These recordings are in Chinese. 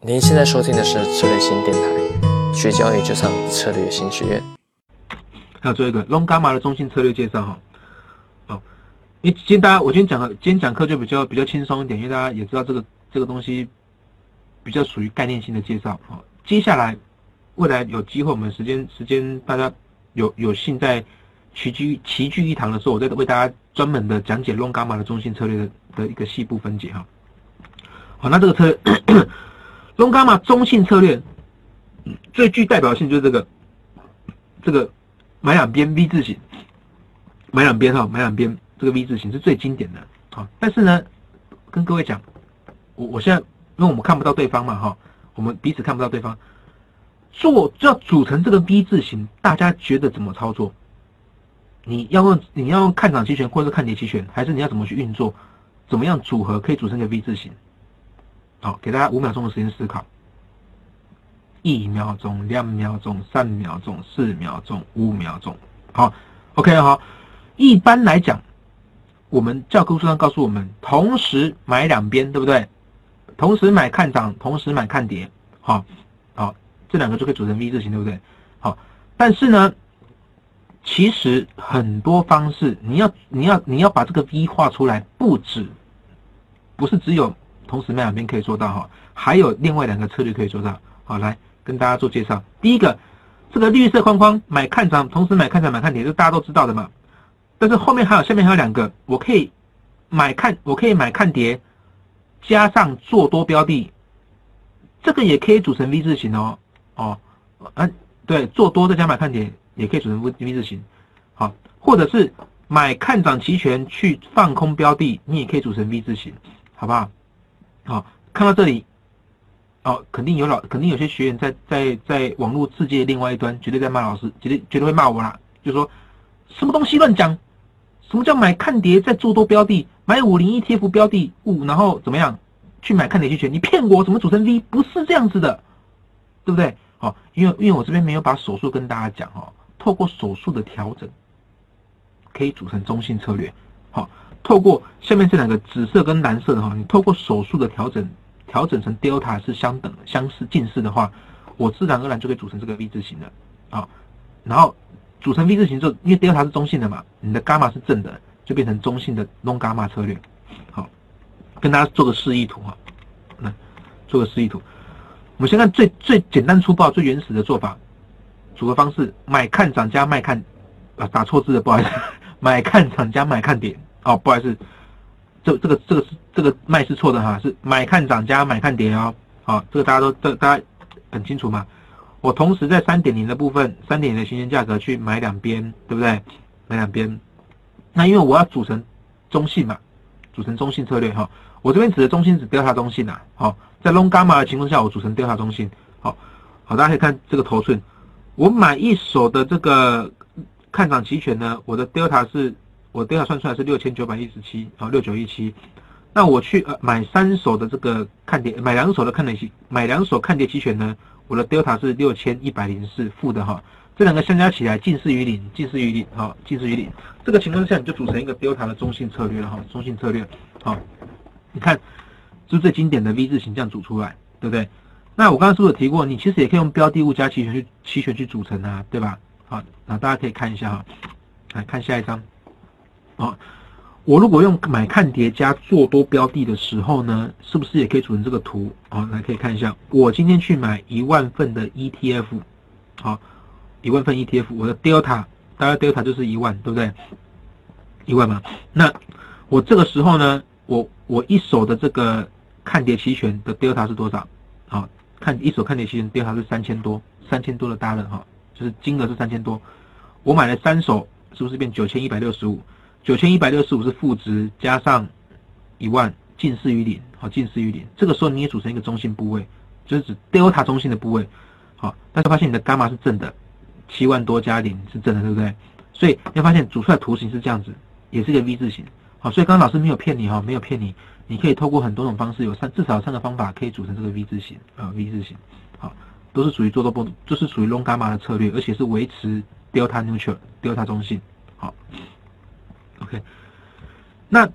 您现在收听的是策略新电台，学交易就上策略新学院。还有做一个 Long Gamma 的中心策略介绍哈。哦，因为今天大家我今天讲的今天讲课就比较比较轻松一点，因为大家也知道这个这个东西比较属于概念性的介绍。好，接下来未来有机会我们时间时间大家有有幸在齐聚齐聚一堂的时候，我再为大家专门的讲解 Long Gamma 的中心策略的的一个细部分解哈。好，那这个策。龙伽马中性策略最具代表性就是这个，这个买两边 V 字形，买两边哈，买两边这个 V 字形是最经典的啊。但是呢，跟各位讲，我我现在因为我们看不到对方嘛哈，我们彼此看不到对方，做要组成这个 V 字形，大家觉得怎么操作？你要用你要用看涨期权或者是看跌期权，还是你要怎么去运作？怎么样组合可以组成一个 V 字形？好，给大家五秒钟的时间思考。一秒钟、两秒钟、三秒钟、四秒钟、五秒钟。好，OK，好。一般来讲，我们教科书上告诉我们，同时买两边，对不对？同时买看涨，同时买看跌。好，好，这两个就可以组成 V 字形，对不对？好，但是呢，其实很多方式，你要你要你要把这个 V 画出来，不止，不是只有。同时买两边可以做到哈，还有另外两个策略可以做到。好，来跟大家做介绍。第一个，这个绿色框框买看涨，同时买看涨买看跌，这大家都知道的嘛。但是后面还有下面还有两个，我可以买看，我可以买看跌，加上做多标的，这个也可以组成 V 字形哦。哦，啊，对，做多再加买看跌也可以组成 V V 字形。好，或者是买看涨期权去放空标的，你也可以组成 V 字形，好不好？好，看到这里，哦，肯定有老，肯定有些学员在在在网络世界另外一端，绝对在骂老师，绝对绝对会骂我啦，就说什么东西乱讲，什么叫买看跌在做多标的，买五零一 T F 标的物，然后怎么样去买看跌期权？你骗我，怎么组成 V？不是这样子的，对不对？好，因为因为我这边没有把手术跟大家讲哦，透过手术的调整，可以组成中性策略，好。透过下面这两个紫色跟蓝色的哈，你透过手术的调整，调整成 delta 是相等、相似、近似的话，我自然而然就可以组成这个 V 字形的啊。然后组成 V 字形之后，因为 delta 是中性的嘛，你的伽马是正的，就变成中性的 long 伽马策略。好，跟大家做个示意图哈，来做个示意图。我们先看最最简单粗暴、最原始的做法，组合方式：买看涨加卖看啊，打错字了，不好意思，买看涨加买看跌。哦，不好意思，这这个这个是这个卖是错的哈，是买看涨加买看跌哦。好，这个大家都这大家很清楚嘛。我同时在三点零的部分，三点零的新鲜价格去买两边，对不对？买两边。那因为我要组成中性嘛，组成中性策略哈。我这边指的中性指调查中性呐。好，在 long gamma 的情况下，我组成调查中性。好，好，大家可以看这个头寸，我买一手的这个看涨期权呢，我的 delta 是。我 delta 算出来是六千九百一十七，好六九一七。那我去呃买三手的这个看跌，买两手的看跌期，买两手看跌期权呢，我的 delta 是六千一百零四负的哈。这两个相加起来近似于零，近似于零，好近似于零。这个情况下你就组成一个 delta 的中性策略了哈，中性策略。好，你看，是最经典的 V 字形这样组出来，对不对？那我刚刚是不是提过，你其实也可以用标的物加期权去期权去组成啊，对吧？好，那大家可以看一下哈，来看下一张。啊，我如果用买看跌加做多标的的时候呢，是不是也可以组成这个图？啊，来可以看一下，我今天去买一万份的 ETF，好，一万份 ETF，我的 Delta，大概 Delta 就是一万，对不对？一万嘛，那我这个时候呢，我我一手的这个看跌期权的 Delta 是多少？好，看一手看跌期权 Delta 是三千多，三千多的大了哈，就是金额是三千多，我买了三手，是不是变九千一百六十五？九千一百六十五是负值，加上一万，近似于零，好，近似于零。这个时候你也组成一个中心部位，就是指 delta 中心的部位，好。但是发现你的伽马是正的，七万多加零是正的，对不对？所以你会发现组出来图形是这样子，也是一个 V 字形，好。所以刚刚老师没有骗你哈，没有骗你，你可以透过很多种方式，有三至少三个方法可以组成这个 V 字形，啊，V 字形，好，都是属于做多波，就是属于 long gamma 的策略，而且是维持 delta neutral，delta 中性，好。OK，那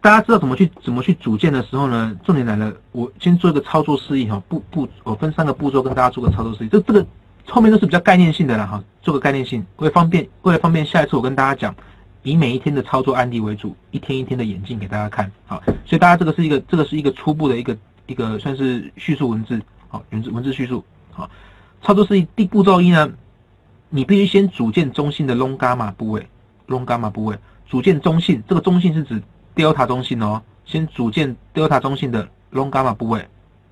大家知道怎么去怎么去组建的时候呢，重点来了，我先做一个操作示意哈，步步我分三个步骤跟大家做个操作示意，这这个后面都是比较概念性的了哈，做个概念性，为了方便为了方便下一次我跟大家讲，以每一天的操作案例为主，一天一天的演进给大家看，好，所以大家这个是一个这个是一个初步的一个一个算是叙述文字，好文字文字叙述，好，操作示意第步骤一呢，你必须先组建中心的 long gamma 部位，long gamma 部位组建中性，这个中性是指。delta 中性哦，先组建 delta 中性的 long gamma 部位。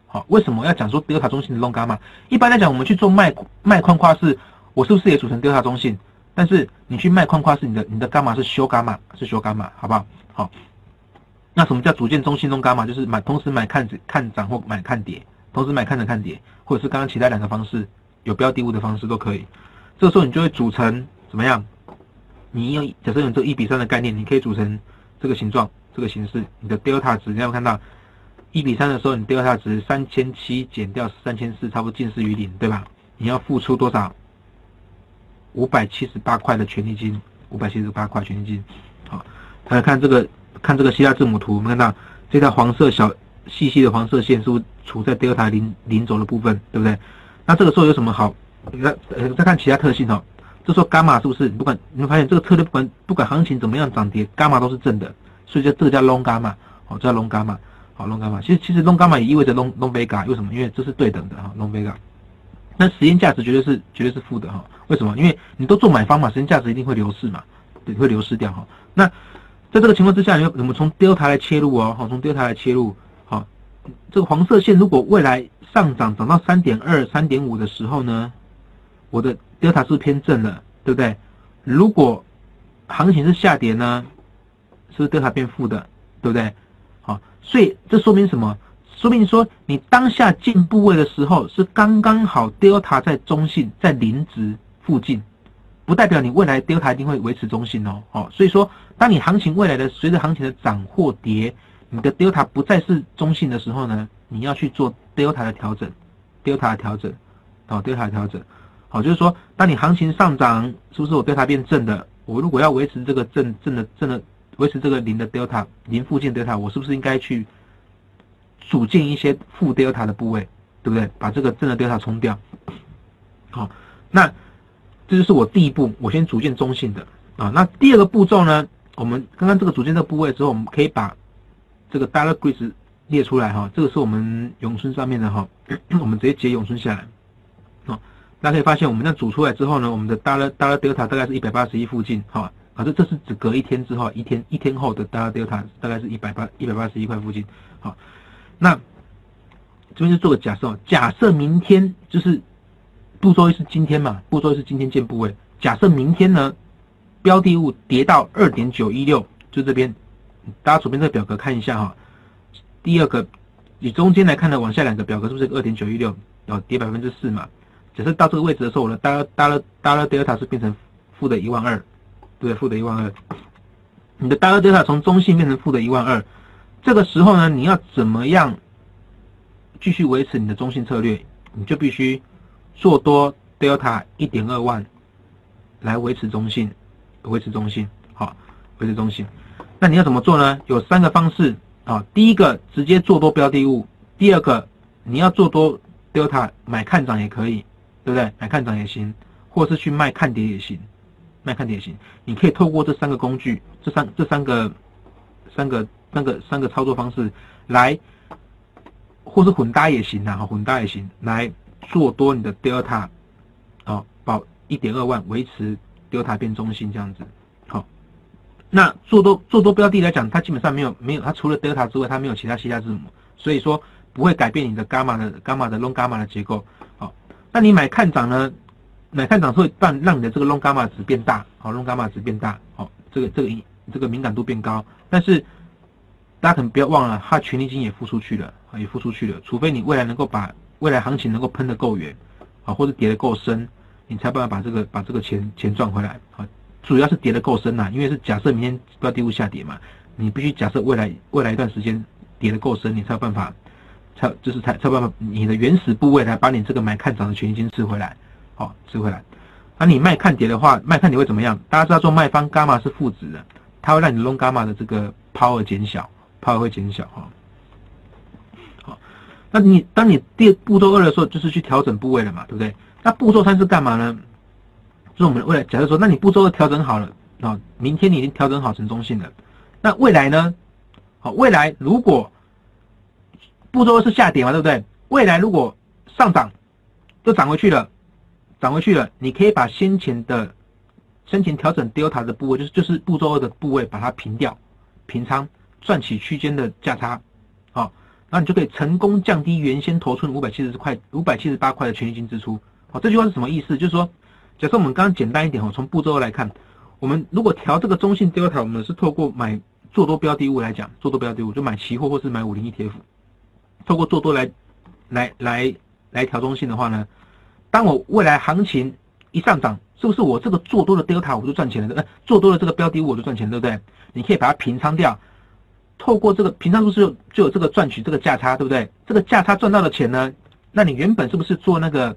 好，为什么要讲说 delta 中性的 long gamma？一般来讲，我们去做脉脉框跨式，我是不是也组成 delta 中性？但是你去脉框跨式，你的你的伽马是修伽马，是修伽马，好不好？好。那什么叫组建中性 long gamma？就是买同时买看看涨或买看跌，同时买看涨看跌，或者是刚刚其他两个方式有标的物的方式都可以。这个时候你就会组成怎么样？你用假设用这一比三的概念，你可以组成。这个形状，这个形式，你的 delta 值，你要看到一比三的时候，你 delta 值三千七减掉三千四，差不多近似于零，对吧？你要付出多少？五百七十八块的权利金，五百七十八块权利金。好，来看这个，看这个希腊字母图，我们看到这条黄色小细细的黄色线，是不是处在 delta 零零轴的部分，对不对？那这个时候有什么好？那呃，再看其他特性哈。这说伽马是不是？你不管你会发现这个策略，不管不管行情怎么样涨跌，伽马都是正的，所以叫这个叫 long 伽马，好，叫 long 伽马，好 long 伽马。其实其实 long 伽马也意味着 long long vega，为什么？因为这是对等的哈，long vega。那时间价值绝对是绝对是负的哈，为什么？因为你都做买方嘛，时间价值一定会流失嘛，对，会流失掉哈。那在这个情况之下，你我们从 delta 来切入哦，好，从 delta 来切入，好，这个黄色线如果未来上涨涨到三点二、三点五的时候呢，我的。Delta 是偏正的，对不对？如果行情是下跌呢，是不是 delta 变负的，对不对？好，所以这说明什么？说明说你当下进部位的时候是刚刚好 delta 在中性，在零值附近，不代表你未来 delta 一定会维持中性哦。好，所以说当你行情未来的随着行情的涨或跌，你的 delta 不再是中性的时候呢，你要去做 delta 的调整，delta 的调整，好，delta 的调整。好，就是说，当你行情上涨，是不是我对它变正的？我如果要维持这个正正的正的，维持这个零的 delta 零附近 delta，我是不是应该去组建一些负 delta 的部位，对不对？把这个正的 delta 冲掉。好，那这就是我第一步，我先组建中性的啊。那第二个步骤呢？我们刚刚这个组建这个部位之后，我们可以把这个 dollar grid 列出来哈。这个是我们永春上面的哈，我们直接截永春下来。大家可以发现，我们那组出来之后呢，我们的 dollar dollar delta 大概是一百八十一附近，哈，可是这是只隔一天之后，一天一天后的 dollar delta 大概是一百八一百八十一块附近，好，那这边就做个假设，假设明天就是步骤一是今天嘛，步骤一是今天见部位，假设明天呢，标的物跌到二点九一六，就这边，大家左边这个表格看一下哈，第二个以中间来看呢，往下两个表格是不是二点九一六，哦，跌百分之四嘛？只是到这个位置的时候，我的 dollar dollar dollar delta 是变成负的一万二，对，负的一万二。你的 dollar delta 从中性变成负的一万二，这个时候呢，你要怎么样继续维持你的中性策略？你就必须做多 delta 一点二万来维持中性，维持中性，好，维持中性。那你要怎么做呢？有三个方式啊。第一个，直接做多标的物；第二个，你要做多 delta 买看涨也可以。对不对？买看涨也行，或是去卖看跌也行，卖看跌也行。你可以透过这三个工具，这三这三个三个三个三个操作方式来，或是混搭也行啊，混搭也行，来做多你的 delta，哦，保一点二万，维持 delta 变中心这样子。好，那做多做多标的来讲，它基本上没有没有，它除了 delta 之外，它没有其他希腊字母，所以说不会改变你的伽马的伽马的 long 伽马的结构。那你买看涨呢？买看涨会让让你的这个 long gamma 值变大，好，long gamma 值变大，好，这个这个这个敏感度变高。但是大家可能不要忘了，它权利金也付出去了，也付出去了。除非你未来能够把未来行情能够喷得够远，啊，或者跌得够深，你才有办法把这个把这个钱钱赚回来。好，主要是跌得够深呐，因为是假设明天标的物下跌嘛，你必须假设未来未来一段时间跌得够深，你才有办法。才就是才才办法，你的原始部位来把你这个买看涨的权益金吃回来，好吃回来。那你卖看跌的话，卖看跌会怎么样？大家知道做卖方伽马是负值的，它会让你 long 伽马的这个 power 减小，抛会减小哈。好，那你当你第步骤二的时候，就是去调整部位了嘛，对不对？那步骤三是干嘛呢？就是我们未来假设说，那你步骤二调整好了啊，明天你已经调整好成中性了，那未来呢？好，未来如果步骤二是下跌嘛，对不对？未来如果上涨，就涨回去了，涨回去了，你可以把先前的先前调整 delta 的部位，就是就是步骤二的部位，把它平掉，平仓赚取区间的价差，好，那你就可以成功降低原先投出五百七十块、五百七十八块的权利金支出。好，这句话是什么意思？就是说，假设我们刚刚简单一点哦，从步骤二来看，我们如果调这个中性 delta，我们是透过买做多标的物来讲，做多标的物就买期货或是买五零 ETF，透过做多来来来来调中性的话呢，当我未来行情一上涨，是不是我这个做多的 delta 我就赚钱了？呃，做多的这个标的物我就赚钱，对不对？你可以把它平仓掉，透过这个平仓，不是就就有这个赚取这个价差，对不对？这个价差赚到的钱呢，那你原本是不是做那个？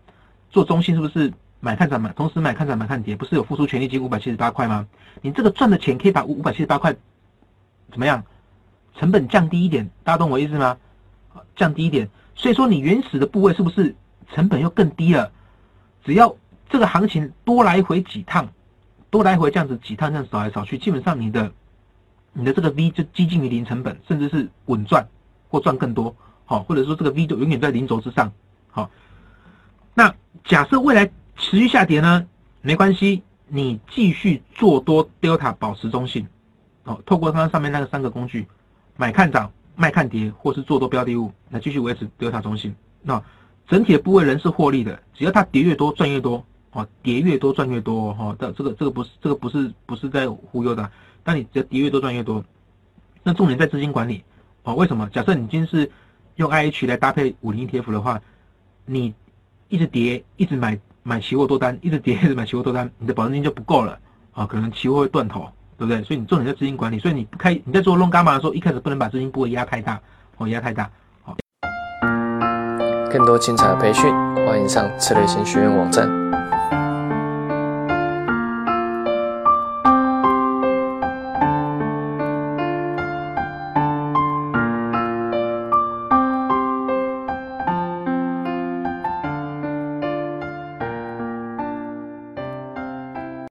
做中性是不是买看涨买，同时买看涨买看跌，不是有付出权利金五百七十八块吗？你这个赚的钱可以把五五百七十八块怎么样？成本降低一点，大家懂我意思吗？降低一点，所以说你原始的部位是不是成本又更低了？只要这个行情多来回几趟，多来回这样子几趟这样扫来扫去，基本上你的你的这个 V 就接近于零成本，甚至是稳赚或赚更多，好，或者说这个 V 就永远在零轴之上，好，那。假设未来持续下跌呢，没关系，你继续做多 Delta 保持中性，哦，透过刚刚上面那个三个工具，买看涨、卖看跌，或是做多标的物，来继续维持 Delta 中性。那整体的部位仍是获利的，只要它跌越多赚越多，哦，跌越多赚越多，哈，这这个这个不是这个不是不是在忽悠的，但你只要跌越多赚越多，那重点在资金管理，哦，为什么？假设你今天是用 IH 来搭配五零 ETF 的话，你。一直跌，一直买买期货多单，一直跌，一直买期货多单，你的保证金就不够了啊，可能期货会断头，对不对？所以你重点在资金管理，所以你不开你在做弄伽马的时候，一开始不能把资金部位压太大，哦，压太大，好。更多精彩的培训，欢迎上策略型学院网站。